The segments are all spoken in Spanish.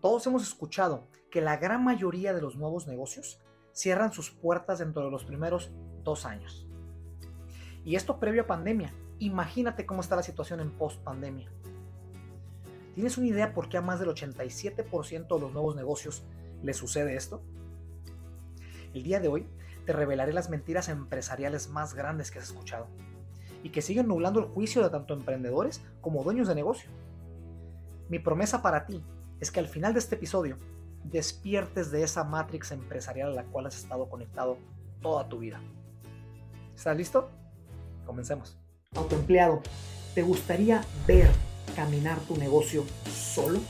Todos hemos escuchado que la gran mayoría de los nuevos negocios cierran sus puertas dentro de los primeros dos años. Y esto previo a pandemia. Imagínate cómo está la situación en post pandemia. ¿Tienes una idea por qué a más del 87% de los nuevos negocios les sucede esto? El día de hoy te revelaré las mentiras empresariales más grandes que has escuchado y que siguen nublando el juicio de tanto emprendedores como dueños de negocio. Mi promesa para ti es que al final de este episodio despiertes de esa matrix empresarial a la cual has estado conectado toda tu vida. ¿Estás listo? Comencemos. Autoempleado, ¿te gustaría ver caminar tu negocio solo?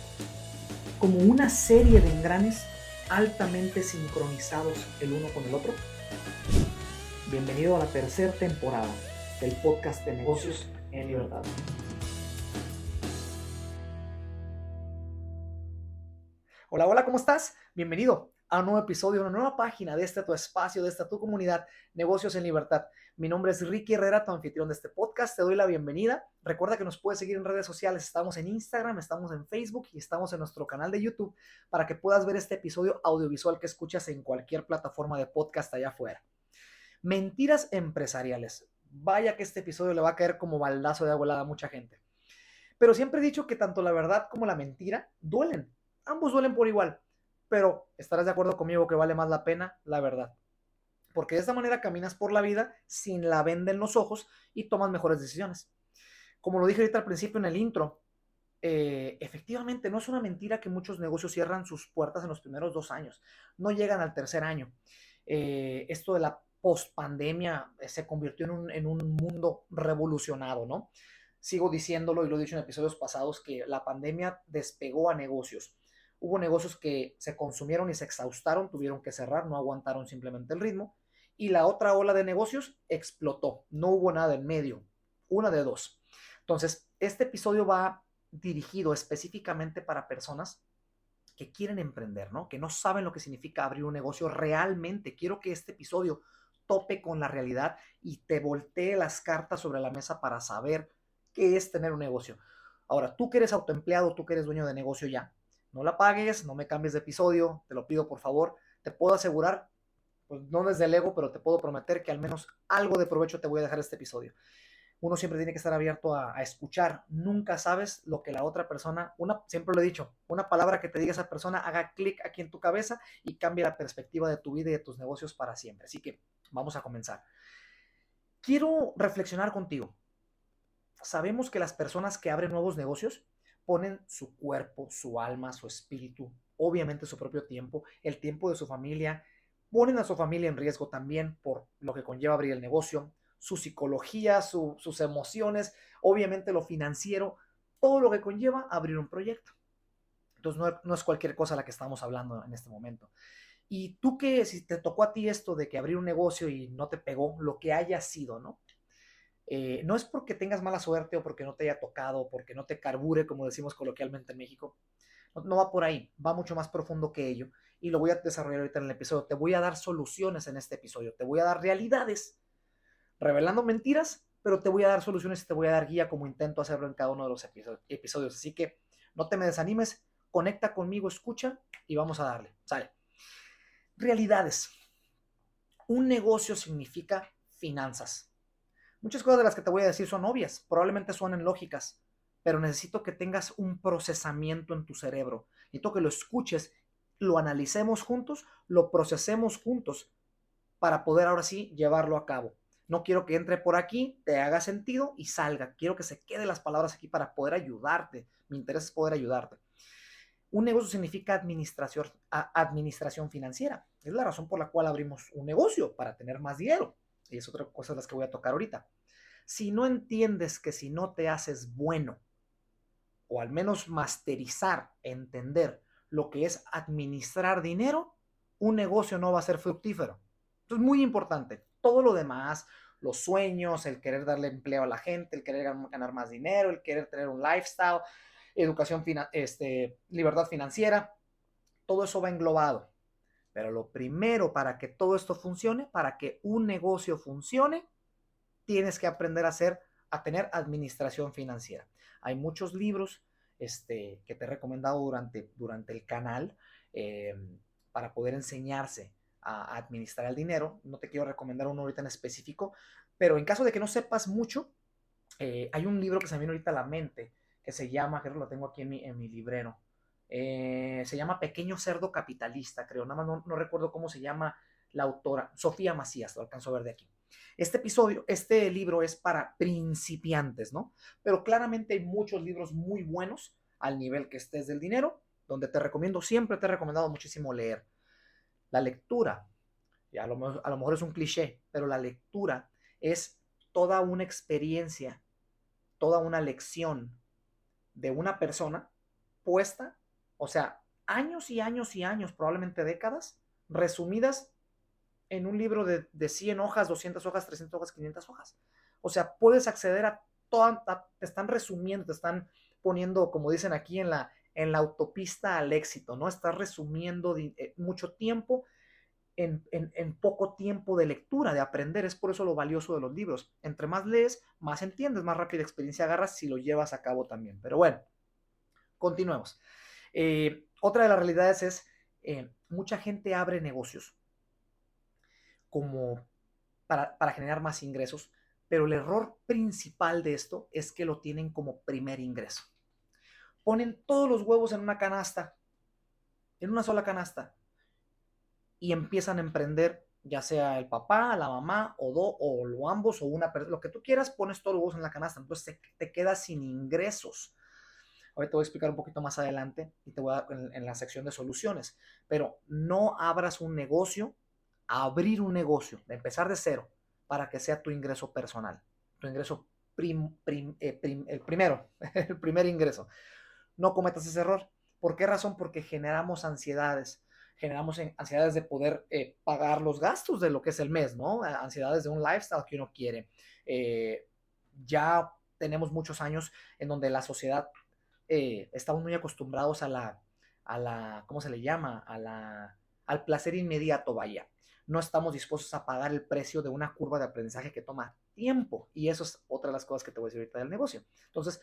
Como una serie de engranes altamente sincronizados el uno con el otro. Bienvenido a la tercera temporada del podcast de negocios en libertad. Hola, hola, ¿cómo estás? Bienvenido a un nuevo episodio, una nueva página de este tu espacio, de esta tu comunidad, Negocios en Libertad. Mi nombre es Ricky Herrera, tu anfitrión de este podcast. Te doy la bienvenida. Recuerda que nos puedes seguir en redes sociales. Estamos en Instagram, estamos en Facebook y estamos en nuestro canal de YouTube para que puedas ver este episodio audiovisual que escuchas en cualquier plataforma de podcast allá afuera. Mentiras empresariales. Vaya que este episodio le va a caer como baldazo de agua a mucha gente. Pero siempre he dicho que tanto la verdad como la mentira duelen ambos duelen por igual, pero estarás de acuerdo conmigo que vale más la pena la verdad. Porque de esta manera caminas por la vida sin la venda en los ojos y tomas mejores decisiones. Como lo dije ahorita al principio en el intro, eh, efectivamente no es una mentira que muchos negocios cierran sus puertas en los primeros dos años, no llegan al tercer año. Eh, esto de la pospandemia eh, se convirtió en un, en un mundo revolucionado, ¿no? Sigo diciéndolo y lo he dicho en episodios pasados que la pandemia despegó a negocios Hubo negocios que se consumieron y se exhaustaron, tuvieron que cerrar, no aguantaron simplemente el ritmo. Y la otra ola de negocios explotó. No hubo nada en medio. Una de dos. Entonces, este episodio va dirigido específicamente para personas que quieren emprender, ¿no? Que no saben lo que significa abrir un negocio realmente. Quiero que este episodio tope con la realidad y te voltee las cartas sobre la mesa para saber qué es tener un negocio. Ahora, tú que eres autoempleado, tú que eres dueño de negocio ya, no la pagues, no me cambies de episodio, te lo pido por favor. Te puedo asegurar, pues no desde el ego, pero te puedo prometer que al menos algo de provecho te voy a dejar este episodio. Uno siempre tiene que estar abierto a, escuchar. Nunca sabes lo que la otra persona, una, siempre lo he dicho, una palabra que te diga esa persona haga clic aquí en tu cabeza y cambie la perspectiva de tu vida y de tus negocios para siempre. Así que vamos a comenzar. Quiero reflexionar contigo. Sabemos que las personas que abren nuevos negocios ponen su cuerpo, su alma, su espíritu, obviamente su propio tiempo, el tiempo de su familia, ponen a su familia en riesgo también por lo que conlleva abrir el negocio, su psicología, sus emociones, obviamente lo financiero, todo lo que conlleva abrir un proyecto. Entonces no, es cualquier cosa la que estamos hablando en este momento. Y tú que si te tocó a ti esto de que abrir un negocio y no te pegó, lo que haya sido, ¿no? Eh, no es porque tengas mala suerte o porque no te haya tocado o porque no te carbure, como decimos coloquialmente en México. No, va por ahí, va mucho más profundo que ello. Y lo voy a desarrollar ahorita en el episodio. Te voy a dar soluciones en este episodio. Te voy a dar realidades, revelando mentiras, pero te voy a dar soluciones y te voy a dar guía como intento hacerlo en cada uno de los episodios. Así que no te me desanimes, conecta conmigo, escucha y vamos a darle. Sale. Realidades. Un negocio significa finanzas Muchas cosas de las que te voy a decir son obvias, probablemente suenen lógicas, pero necesito que tengas un procesamiento en tu cerebro. Necesito que lo escuches, lo analicemos juntos, lo procesemos juntos para poder ahora sí llevarlo a cabo. No quiero que entre por aquí, te haga sentido y salga. Quiero que se queden las palabras aquí para poder ayudarte. Mi interés es poder ayudarte. Un negocio significa administración, administración financiera. Es la razón por la cual abrimos un negocio, para tener más dinero. Y es otra cosa las que voy a tocar ahorita. Si no entiendes que si no te haces bueno, o al menos masterizar, entender lo que es administrar dinero, un negocio no va a ser fructífero. Esto es muy importante. Todo lo demás, los sueños, el querer darle empleo a la gente, el querer ganar más dinero, el querer tener un lifestyle, educación, este, libertad financiera, todo eso va englobado. Pero lo primero para que todo esto funcione, para que un negocio funcione, tienes que aprender a hacer, a tener administración financiera. Hay muchos libros, este, que te he recomendado durante, durante el canal eh, para poder enseñarse a, administrar el dinero. No te quiero recomendar uno ahorita en específico, pero en caso de que no sepas mucho, eh, hay un libro que se me viene ahorita la mente que se llama, creo que lo tengo aquí en mi, en mi librero, eh, se llama Pequeño Cerdo Capitalista, creo, nada más no, recuerdo cómo se llama la autora, Sofía Macías, lo alcanzo a ver de aquí. Este episodio, este libro es para principiantes, ¿no? Pero claramente hay muchos libros muy buenos al nivel que estés del dinero, donde te recomiendo, siempre te he recomendado muchísimo leer. La lectura, y lo, a lo mejor es un cliché, pero la lectura es toda una experiencia, toda una lección de una persona puesta, o sea, años y años y años, probablemente décadas, resumidas en un libro de, de 100 hojas, 200 hojas, 300 hojas, 500 hojas. O sea, puedes acceder a toda, te están resumiendo, te están poniendo, como dicen aquí, en la, en la autopista al éxito, ¿no? Estás resumiendo eh, mucho tiempo en, en, poco tiempo de lectura, de aprender. Es por eso lo valioso de los libros. Entre más lees, más entiendes, más rápida experiencia agarras si lo llevas a cabo también. Pero bueno, continuemos. Eh, otra de las realidades es, eh, mucha gente abre negocios como para, generar más ingresos, pero el error principal de esto es que lo tienen como primer ingreso. Ponen todos los huevos en una canasta, en una sola canasta, y empiezan a emprender, ya sea el papá, la mamá, o, do, o lo ambos, o una persona, lo que tú quieras, pones todos los huevos en la canasta, entonces te, quedas sin ingresos. Ahorita te voy a explicar un poquito más adelante y te voy a en, en la sección de soluciones, pero no abras un negocio abrir un negocio, de empezar de cero, para que sea tu ingreso personal, tu ingreso eh, el primero, el primer ingreso. No cometas ese error. ¿Por qué razón? Porque generamos ansiedades. Generamos ansiedades de poder eh, pagar los gastos de lo que es el mes, ¿no? Ansiedades de un lifestyle que uno quiere. Eh, ya tenemos muchos años en donde la sociedad estamos muy acostumbrados a la, a la, ¿cómo se le llama? A la, al placer inmediato, vaya no estamos dispuestos a pagar el precio de una curva de aprendizaje que toma tiempo. Y eso es otra de las cosas que te voy a decir ahorita del negocio. Entonces,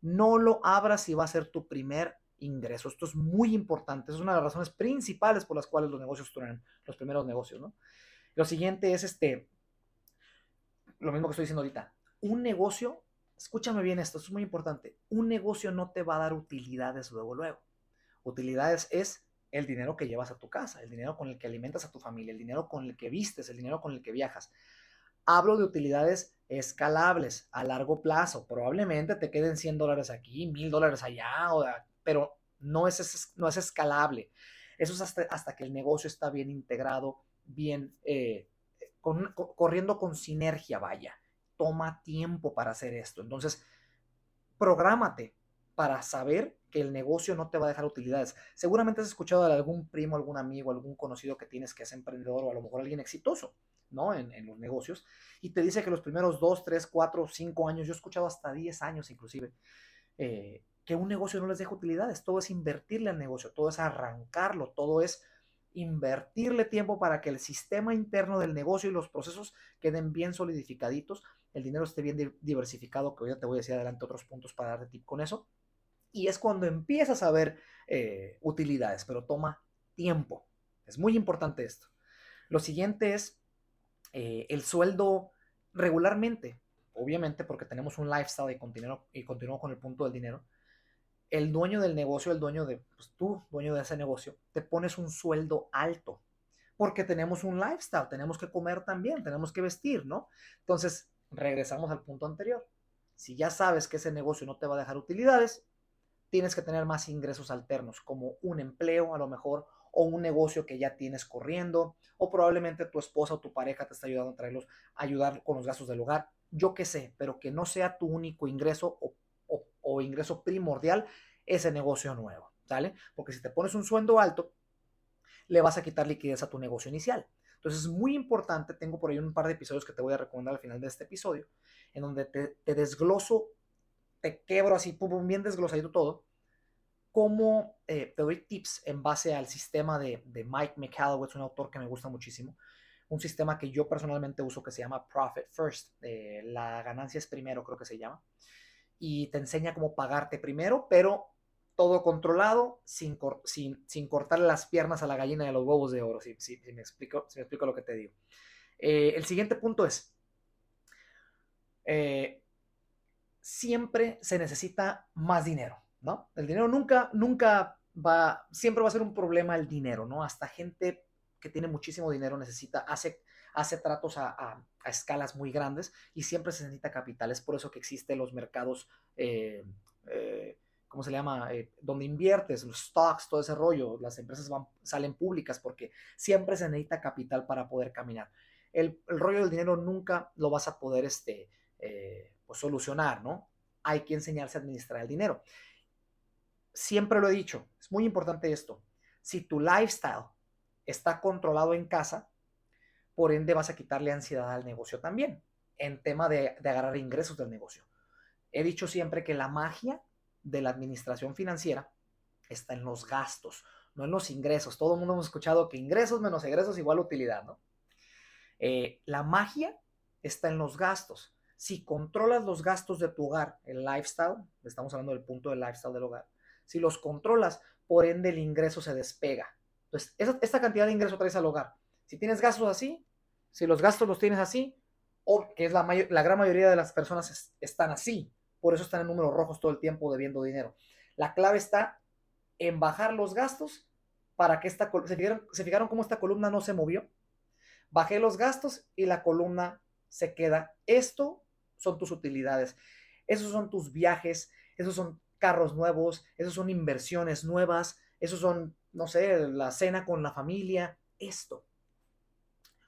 no lo abras si va a ser tu primer ingreso. Esto es muy importante. Es una de las razones principales por las cuales los negocios truenan, los primeros negocios, ¿no? Lo siguiente es este, lo mismo que estoy diciendo ahorita. Un negocio, escúchame bien esto, es muy importante. Un negocio no te va a dar utilidades luego, luego. Utilidades es el dinero que llevas a tu casa, el dinero con el que alimentas a tu familia, el dinero con el que vistes, el dinero con el que viajas. Hablo de utilidades escalables a largo plazo. Probablemente te queden 100 dólares aquí, 1000 dólares allá, pero no es, no es escalable. Eso es hasta, que el negocio está bien integrado, bien, eh, corriendo con sinergia, vaya. Toma tiempo para hacer esto. Entonces, prográmate para saber que el negocio no te va a dejar utilidades. Seguramente has escuchado de algún primo, algún amigo, algún conocido que tienes que es emprendedor o a lo mejor alguien exitoso, ¿no? En, los negocios. Y te dice que los primeros 2, 3, 4, 5 años, yo he escuchado hasta 10 años inclusive, eh, que un negocio no les deja utilidades. Todo es invertirle al negocio, todo es arrancarlo, todo es invertirle tiempo para que el sistema interno del negocio y los procesos queden bien solidificaditos, el dinero esté bien diversificado, que ya te voy a decir adelante otros puntos para darte tip con eso y es cuando empiezas a ver eh, utilidades, pero toma tiempo. Es muy importante esto. Lo siguiente es eh, el sueldo regularmente, obviamente porque tenemos un lifestyle y continúo, y continúo con el punto del dinero. El dueño del negocio, el dueño de, pues tú, dueño de ese negocio, te pones un sueldo alto porque tenemos un lifestyle, tenemos que comer también, tenemos que vestir, ¿no? Entonces, regresamos al punto anterior. Si ya sabes que ese negocio no te va a dejar utilidades, tienes que tener más ingresos alternos, como un empleo a lo mejor, o un negocio que ya tienes corriendo, o probablemente tu esposa o tu pareja te está ayudando a traerlos, a ayudar con los gastos del hogar, yo qué sé, pero que no sea tu único ingreso o, o ingreso primordial ese negocio nuevo, ¿sale? Porque si te pones un sueldo alto, le vas a quitar liquidez a tu negocio inicial. Entonces es muy importante, tengo por ahí un par de episodios que te voy a recomendar al final de este episodio, en donde te, te desgloso te quebro así, pum, bien desglosadito todo, cómo eh, te doy tips en base al sistema de, de Mike McCalloway, un autor que me gusta muchísimo, un sistema que yo personalmente uso que se llama Profit First, la ganancia es primero, creo que se llama. y te enseña cómo pagarte primero, pero todo controlado sin, sin, sin cortarle las piernas a la gallina de los huevos de oro, si, si, me, explico, si me explico lo que te digo. Eh, el siguiente punto es, eh, siempre se necesita más dinero, ¿no? El dinero nunca, nunca va, siempre va a ser un problema el dinero, ¿no? Hasta gente que tiene muchísimo dinero necesita, hace, hace tratos a, escalas muy grandes y siempre se necesita capital. Es por eso que existen los mercados, eh, ¿cómo se llama? Eh, donde inviertes, los stocks, todo ese rollo. Las empresas van, salen públicas porque siempre se necesita capital para poder caminar. El, rollo del dinero nunca lo vas a poder este, pues, solucionar, ¿no? Hay que enseñarse a administrar el dinero. Siempre lo he dicho, es muy importante esto. Si tu lifestyle está controlado en casa, por ende vas a quitarle ansiedad al negocio también, en tema de, agarrar ingresos del negocio. He dicho siempre que la magia de la administración financiera está en los gastos, no en los ingresos. Todo el mundo hemos escuchado que ingresos menos egresos igual utilidad, ¿no? Eh, la magia está en los gastos. Si controlas los gastos de tu hogar, el lifestyle, estamos hablando del punto del lifestyle del hogar, si los controlas, por ende el ingreso se despega. Entonces, esta cantidad de ingreso traes al hogar. Si tienes gastos así, si los gastos los tienes así, o que es la, la gran mayoría de las personas están así, por eso están en números rojos todo el tiempo debiendo dinero. La clave está en bajar los gastos para que esta, ¿se fijaron, ¿se fijaron cómo esta columna no se movió? Bajé los gastos y la columna se queda. Esto son tus utilidades, esos son tus viajes, esos son carros nuevos, esos son inversiones nuevas, esos son, no sé, la cena con la familia, esto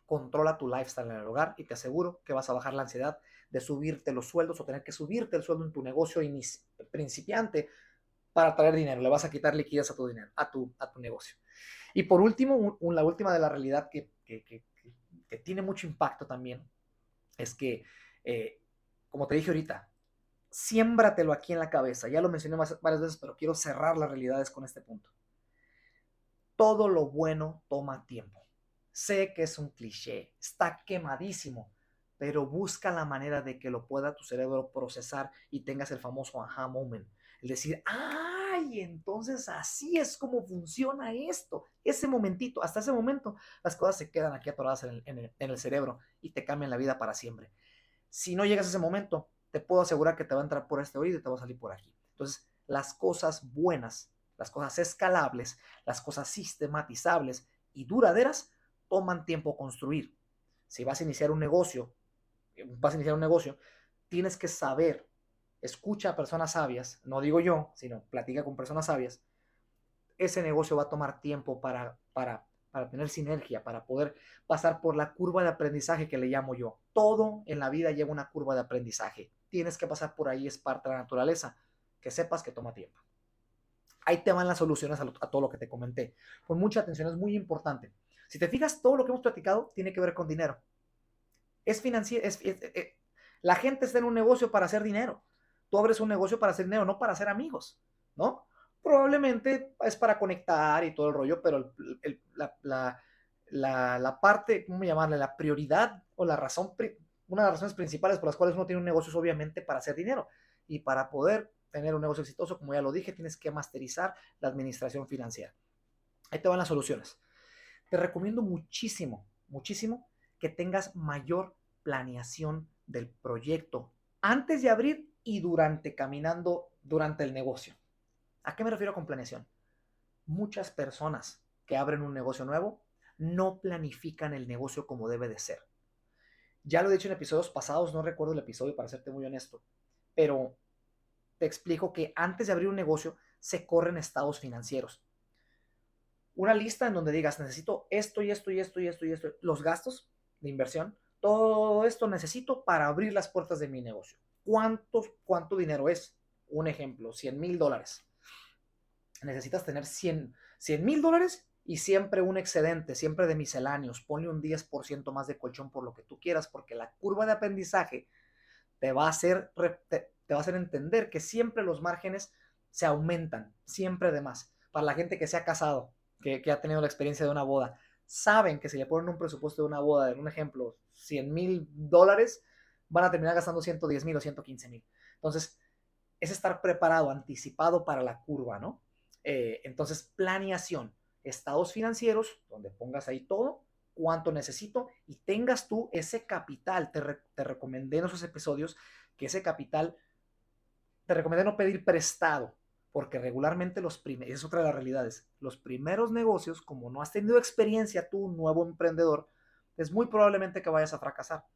controla tu lifestyle en el hogar y te aseguro que vas a bajar la ansiedad de subirte los sueldos o tener que subirte el sueldo en tu negocio principiante para traer dinero. Le vas a quitar liquidez a tu dinero, a tu, a tu negocio. Y por último, la última de la realidad que, tiene mucho impacto también es que, eh, como te dije ahorita, siémbratelo aquí en la cabeza. Ya lo mencioné varias veces, pero quiero cerrar las realidades con este punto. Todo lo bueno toma tiempo. Sé que es un cliché, está quemadísimo, pero busca la manera de que lo pueda tu cerebro procesar y tengas el famoso aha moment. El decir, ay, entonces así es como funciona esto. Ese momentito, hasta ese momento, las cosas se quedan aquí atoradas en el, en el cerebro y te cambian la vida para siempre. Si no llegas a ese momento, te puedo asegurar que te va a entrar por este oído y te va a salir por aquí. Entonces, las cosas buenas, las cosas escalables, las cosas sistematizables y duraderas toman tiempo construir. Si vas a iniciar un negocio, vas a iniciar un negocio, tienes que saber, escucha a personas sabias, no digo yo, sino platica con personas sabias. Ese negocio va a tomar tiempo para, para, para tener sinergia, para poder pasar por la curva de aprendizaje que le llamo yo. Todo en la vida lleva una curva de aprendizaje. Tienes que pasar por ahí, es parte de la naturaleza. Que sepas que toma tiempo. Ahí te van las soluciones a, a todo lo que te comenté. Con mucha atención, es muy importante. Si te fijas, todo lo que hemos platicado tiene que ver con dinero. Es financiero. Es, eh, la gente está en un negocio para hacer dinero. Tú abres un negocio para hacer dinero, no para hacer amigos, ¿no? Probablemente es para conectar y todo el rollo, pero la, parte, ¿cómo llamarle? La prioridad o la razón, una de las razones principales por las cuales uno tiene un negocio es obviamente para hacer dinero. Y para poder tener un negocio exitoso, como ya lo dije, tienes que masterizar la administración financiera. Ahí te van las soluciones te recomiendo muchísimo, muchísimo que tengas mayor planeación del proyecto antes de abrir y durante caminando durante el negocio. ¿A qué me refiero con planeación? Muchas personas que abren un negocio nuevo no planifican el negocio como debe de ser. Ya lo he dicho en episodios pasados, no recuerdo el episodio para serte muy honesto, pero te explico que antes de abrir un negocio se corren estados financieros una lista en donde digas, necesito esto y esto y esto y esto y esto, los gastos de inversión, todo esto necesito para abrir las puertas de mi negocio. ¿Cuánto, cuánto dinero es? Un ejemplo, 100 mil dólares. Necesitas tener 100 mil dólares y siempre un excedente, siempre de misceláneos. Ponle un 10% más de colchón por lo que tú quieras, porque la curva de aprendizaje te va a hacer, te, va a hacer entender que siempre los márgenes se aumentan, siempre de más. Para la gente que se ha casado, que, ha tenido la experiencia de una boda, saben que si le ponen un presupuesto de una boda, en un ejemplo, 100 mil dólares, van a terminar gastando 110 mil o 115 mil. Entonces, es estar preparado, anticipado para la curva, ¿no? Eh, entonces, planeación, estados financieros, donde pongas ahí todo, cuánto necesito y tengas tú ese capital. Te, te recomendé en esos episodios que ese capital, te recomendé no pedir prestado, porque regularmente los primeros, es otra de las realidades, los primeros negocios, como no has tenido experiencia tú, nuevo emprendedor, es muy probablemente que vayas a fracasar.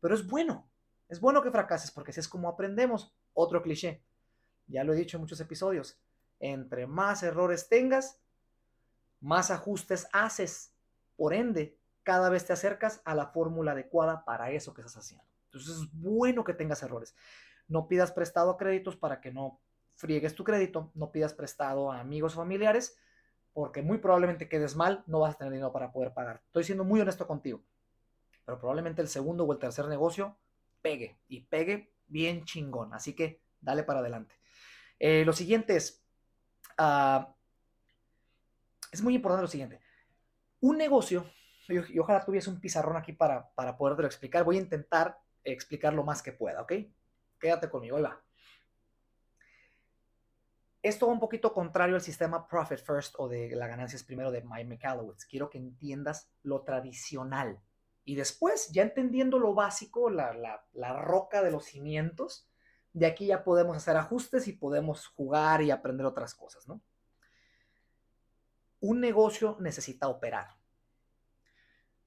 Pero es bueno, es bueno que fracases porque así es como aprendemos. Otro cliché, ya lo he dicho en muchos episodios, entre más errores tengas, más ajustes haces. Por ende, cada vez te acercas a la fórmula adecuada para eso que estás haciendo. Entonces es bueno que tengas errores. No pidas prestado a créditos para que no friegues tu crédito, no pidas prestado a amigos o familiares, porque muy probablemente quedes mal, no vas a tener dinero para poder pagar. Estoy siendo muy honesto contigo, pero probablemente el segundo o el tercer negocio pegue y pegue bien chingón. Así que dale para adelante. Eh, lo siguiente es, ah, es muy importante lo siguiente. Un negocio, y, ojalá tuviese un pizarrón aquí para, para poderlo explicar. Voy a intentar explicar lo más que pueda, ¿ok? Quédate conmigo, ahí va. Esto va un poquito contrario al sistema Profit First o de la ganancia es primero de Mike McAllowitz. Quiero que entiendas lo tradicional. Y después, ya entendiendo lo básico, la, la roca de los cimientos, de aquí ya podemos hacer ajustes y podemos jugar y aprender otras cosas, ¿no? Un negocio necesita operar.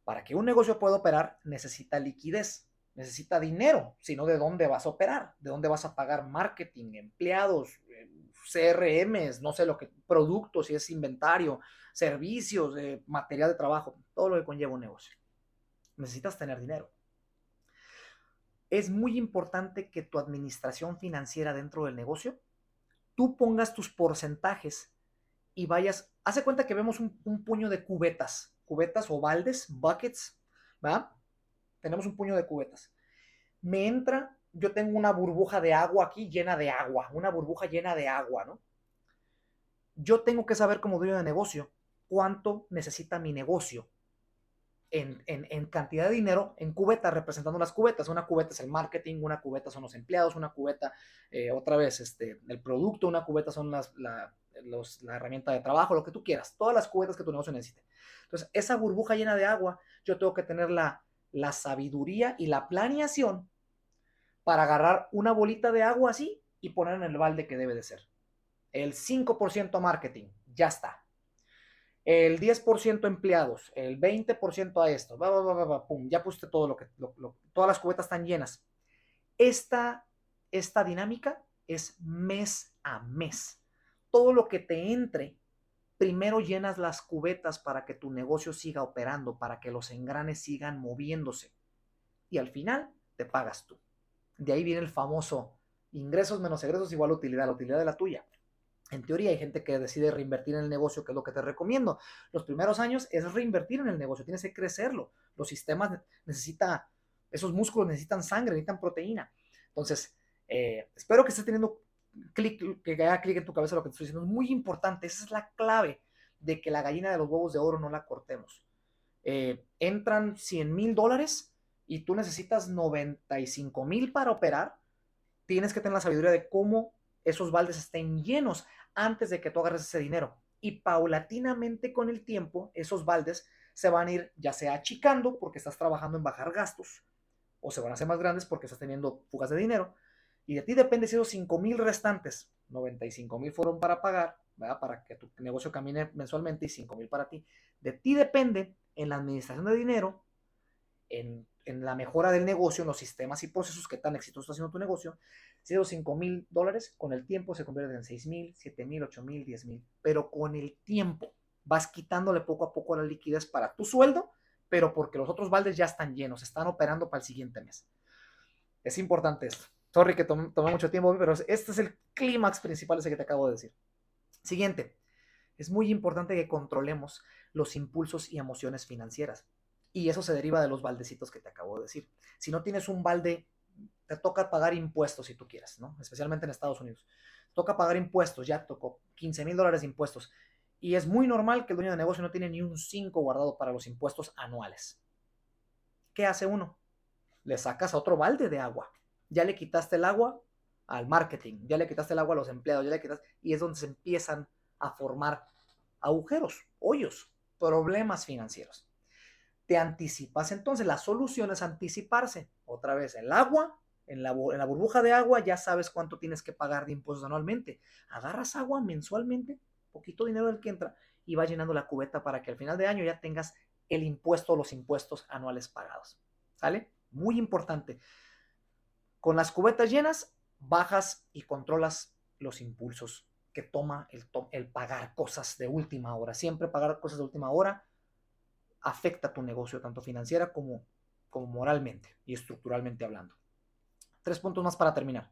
Para que un negocio pueda operar, necesita liquidez necesita dinero, sino de dónde vas a operar, de dónde vas a pagar marketing, empleados, eh, CRMs, no sé lo que, productos, si es inventario, servicios, eh, material de trabajo, todo lo que conlleva un negocio. Necesitas tener dinero. Es muy importante que tu administración financiera dentro del negocio, tú pongas tus porcentajes y vayas, hace cuenta que vemos un, un puño de cubetas, cubetas o baldes, buckets, ¿va? tenemos un puño de cubetas. Me entra, yo tengo una burbuja de agua aquí llena de agua, una burbuja llena de agua, ¿no? Yo tengo que saber como dueño de negocio cuánto necesita mi negocio en, cantidad de dinero en cubetas, representando las cubetas. Una cubeta es el marketing, una cubeta son los empleados, una cubeta, eh, otra vez, este, el producto, una cubeta son las, la, la herramienta de trabajo, lo que tú quieras, todas las cubetas que tu negocio necesite. Entonces, esa burbuja llena de agua, yo tengo que tener la, sabiduría y la planeación para agarrar una bolita de agua así y poner en el balde que debe de ser. El 5% marketing, ya está. El 10% empleados, el 20% a esto, pum, ya puse todo lo que, todas las cubetas están llenas. Esta, esta dinámica es mes a mes. Todo lo que te entre primero llenas las cubetas para que tu negocio siga operando, para que los engranes sigan moviéndose. Y al final te pagas tú. De ahí viene el famoso ingresos menos egresos igual utilidad, la utilidad de la tuya. En teoría hay gente que decide reinvertir en el negocio, que es lo que te recomiendo. Los primeros años es reinvertir en el negocio, tienes que crecerlo. Los sistemas necesitan, esos músculos necesitan sangre, necesitan proteína. Entonces, eh, espero que estés teniendo clic, que haga clic en tu cabeza lo que te estoy diciendo. Es muy importante, esa es la clave de que la gallina de los huevos de oro no la cortemos. Eh, entran 100 mil dólares y tú necesitas 95 mil para operar, tienes que tener la sabiduría de cómo esos baldes estén llenos antes de que tú agarres ese dinero. Y paulatinamente con el tiempo, esos baldes se van a ir ya sea achicando porque estás trabajando en bajar gastos, o se van a hacer más grandes porque estás teniendo fugas de dinero, y de ti depende si esos 5 mil restantes, 95 mil fueron para pagar, para que tu negocio camine mensualmente y 5 mil para ti. De ti depende en la administración de dinero, en, en, la mejora del negocio, en los sistemas y procesos que tan exitoso está haciendo tu negocio. Si esos 5 mil dólares con el tiempo se convierten en 6 mil, 7 mil, 8 mil, 10 mil. Pero con el tiempo vas quitándole poco a poco la liquidez para tu sueldo, pero porque los otros baldes ya están llenos, están operando para el siguiente mes. Es importante esto. Sorry que tomé, mucho tiempo, pero este es el clímax principal ese que te acabo de decir. Siguiente, es muy importante que controlemos los impulsos y emociones financieras. Y eso se deriva de los baldecitos que te acabo de decir. Si no tienes un balde, te toca pagar impuestos si tú quieres, ¿no? Especialmente en Estados Unidos. Toca pagar impuestos, ya tocó 15 mil dólares de impuestos. Y es muy normal que el dueño de negocio no tiene ni un 5 guardado para los impuestos anuales. ¿Qué hace uno? Le sacas a otro balde de agua ya le quitaste el agua al marketing, ya le quitaste el agua a los empleados, ya le quitaste, y es donde se empiezan a formar agujeros, hoyos, problemas financieros. Te anticipas entonces, la solución es anticiparse. Otra vez, el agua, en la, burbuja de agua ya sabes cuánto tienes que pagar de impuestos anualmente. Agarras agua mensualmente, poquito dinero del que entra, y vas llenando la cubeta para que al final de año ya tengas el impuesto o los impuestos anuales pagados. ¿Sale? Muy importante. Con las cubetas llenas, bajas y controlas los impulsos que toma el, pagar cosas de última hora. Siempre pagar cosas de última hora afecta tu negocio, tanto financiera como, como moralmente y estructuralmente hablando. Tres puntos más para terminar.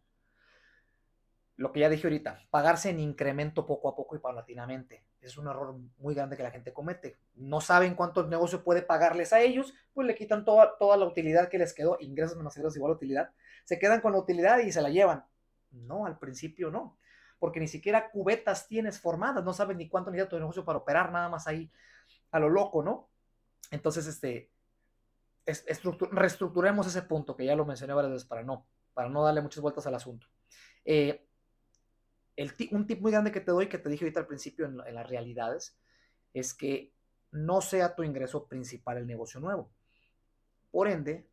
Lo que ya dije ahorita, pagarse en incremento poco a poco y paulatinamente. Es un error muy grande que la gente comete. No saben cuánto el negocio puede pagarles a ellos, pues le quitan toda, toda la utilidad que les quedó, ingresos menos ingresos igual utilidad, se quedan con la utilidad y se la llevan. No, al principio no, porque ni siquiera cubetas tienes formadas, no sabes ni cuánto necesita tu negocio para operar, nada más ahí a lo loco, ¿no? Entonces, este, reestructuremos ese punto que ya lo mencioné varias veces para no, para no darle muchas vueltas al asunto. Eh, un tip muy grande que te doy, que te dije ahorita al principio en las realidades, es que no sea tu ingreso principal el negocio nuevo. Por ende,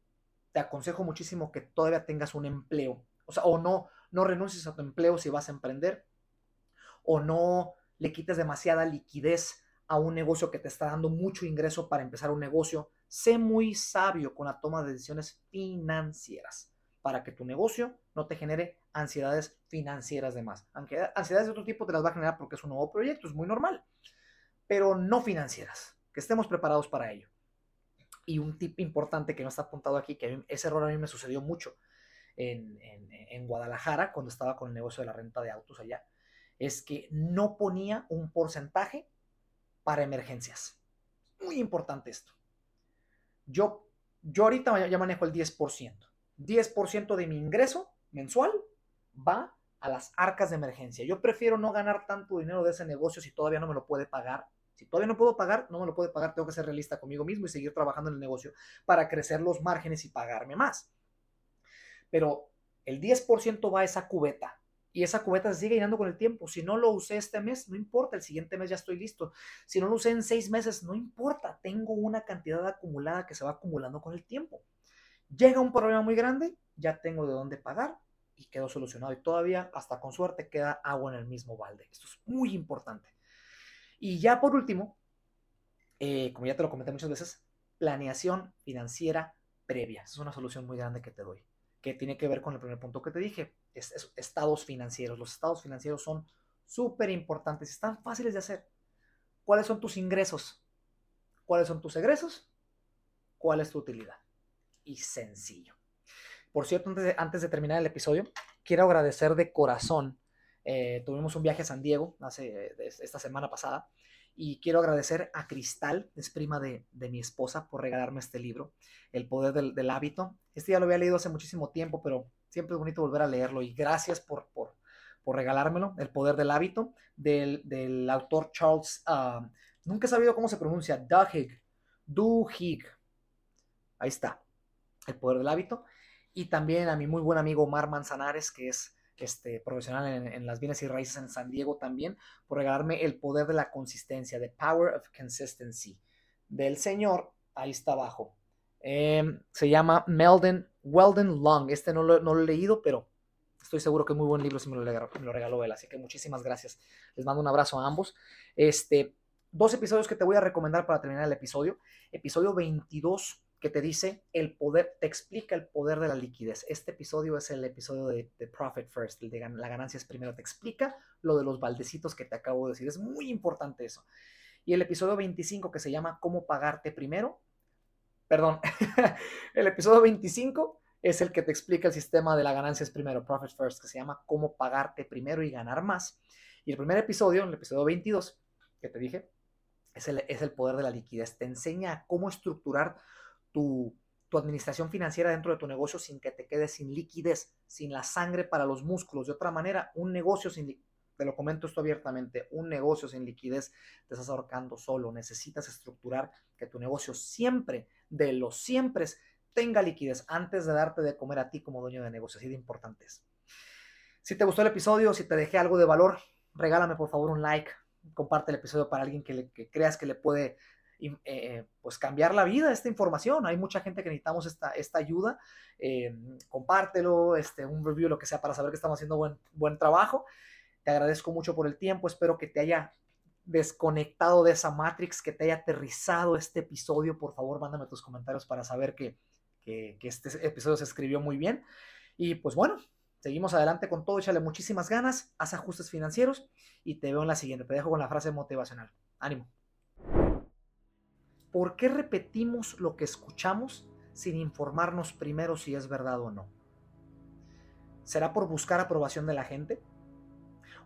te aconsejo muchísimo que todavía tengas un empleo, o sea, o no, no renuncies a tu empleo si vas a emprender, o no le quites demasiada liquidez a un negocio que te está dando mucho ingreso para empezar un negocio. Sé muy sabio con la toma de decisiones financieras para que tu negocio no te genere ansiedades financieras de más. Ansiedades de otro tipo te las va a generar porque es un nuevo proyecto, es muy normal, pero no financieras, que estemos preparados para ello. Y un tip importante que no está apuntado aquí, que ese error a mí me sucedió mucho en, en Guadalajara cuando estaba con el negocio de la renta de autos allá, es que no ponía un porcentaje para emergencias. Muy importante esto. Yo, yo ahorita ya manejo el 10%. 10% de mi ingreso mensual va a las arcas de emergencia. Yo prefiero no ganar tanto dinero de ese negocio si todavía no me lo puede pagar. Si todavía no puedo pagar, no me lo puede pagar, tengo que ser realista conmigo mismo y seguir trabajando en el negocio para crecer los márgenes y pagarme más. Pero el 10% va a esa cubeta y esa cubeta se sigue llenando con el tiempo. Si no lo usé este mes, no importa, el siguiente mes ya estoy listo. Si no lo usé en seis meses, no importa, tengo una cantidad acumulada que se va acumulando con el tiempo. Llega un problema muy grande, ya tengo de dónde pagar y quedó solucionado. Y todavía, hasta con suerte, queda agua en el mismo balde. Esto es muy importante. Y ya por último, eh, como ya te lo comenté muchas veces, planeación financiera previa. Es una solución muy grande que te doy que tiene que ver con el primer punto que te dije, estados financieros. Los estados financieros son súper importantes, están fáciles de hacer. ¿Cuáles son tus ingresos? ¿Cuáles son tus egresos? ¿Cuál es tu utilidad? Y sencillo. Por cierto, antes de, terminar el episodio, quiero agradecer de corazón. Eh, tuvimos un viaje a San Diego hace, esta semana pasada y quiero agradecer a Cristal, es prima de, mi esposa, por regalarme este libro, El Poder del, Hábito. Este ya lo había leído hace muchísimo tiempo, pero siempre es bonito volver a leerlo y gracias por, por, regalármelo, El Poder del Hábito, del, autor Charles, ah, nunca he sabido cómo se pronuncia, Duhigg, Duhigg. Ahí está, El Poder del Hábito. Y también a mi muy buen amigo Omar Manzanares, que es este, profesional en, las bienes y raíces en San Diego también, por regalarme el poder de la consistencia, the power of consistency, del señor, ahí está abajo. Em, se llama Melden, Weldon Long. Este no lo, no lo, he leído, pero estoy seguro que es muy buen libro si me lo, me lo regaló él. Así que muchísimas gracias. Les mando un abrazo a ambos. Este, dos episodios que te voy a recomendar para terminar el episodio. Episodio 22 que te dice el poder, te explica el poder de la liquidez. Este episodio es el episodio de, Profit First, de la ganancia es primero. Te explica lo de los baldecitos que te acabo de decir. Es muy importante eso. Y el episodio 25 que se llama ¿Cómo pagarte primero? Perdón, el episodio 25 es el que te explica el sistema de la ganancia es primero, Profit First, que se llama ¿Cómo pagarte primero y ganar más? Y el primer episodio, el episodio 22, que te dije, es el, es el poder de la liquidez. Te enseña cómo estructurar tu, administración financiera dentro de tu negocio sin que te quedes sin liquidez, sin la sangre para los músculos. De otra manera, un negocio sin te lo comento esto abiertamente, un negocio sin liquidez te estás ahorcando solo. Necesitas estructurar que tu negocio siempre, de los siempre, tenga liquidez antes de darte de comer a ti como dueño de negocio. Así de importante. Si te gustó el episodio, si te dejé algo de valor, regálame por favor un like, comparte el episodio para alguien que, creas que le puede eh, pues cambiar la vida esta información. Hay mucha gente que necesitamos esta, esta ayuda. Eh, compártelo, este, un review, lo que sea, para saber que estamos haciendo buen, buen trabajo. Te agradezco mucho por el tiempo. Espero que te haya desconectado de esa Matrix, que te haya aterrizado este episodio. Por favor, mándame tus comentarios para saber que, que este episodio se escribió muy bien. Y pues bueno, Seguimos adelante con todo, échale muchísimas ganas, haz ajustes financieros y te veo en la siguiente. Te dejo con la frase motivacional. Ánimo. ¿Por qué repetimos lo que escuchamos sin informarnos primero si es verdad o no? ¿Será por buscar aprobación de la gente?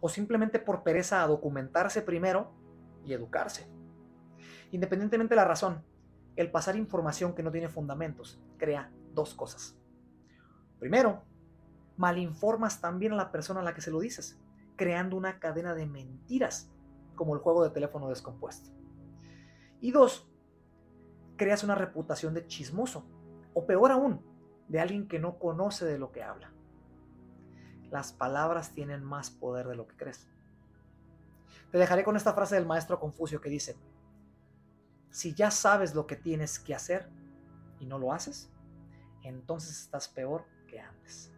¿O simplemente por pereza a documentarse primero y educarse? Independientemente de la razón, el pasar información que no tiene fundamentos crea dos cosas. Primero, malinformas también a la persona a la que se lo dices, creando una cadena de mentiras, como el juego de teléfono descompuesto. Y dos, creas una reputación de chismoso, o peor aún, de alguien que no conoce de lo que habla. Las palabras tienen más poder de lo que crees. Te dejaré con esta frase del maestro Confucio que dice, si ya sabes lo que tienes que hacer y no lo haces, entonces estás peor que antes.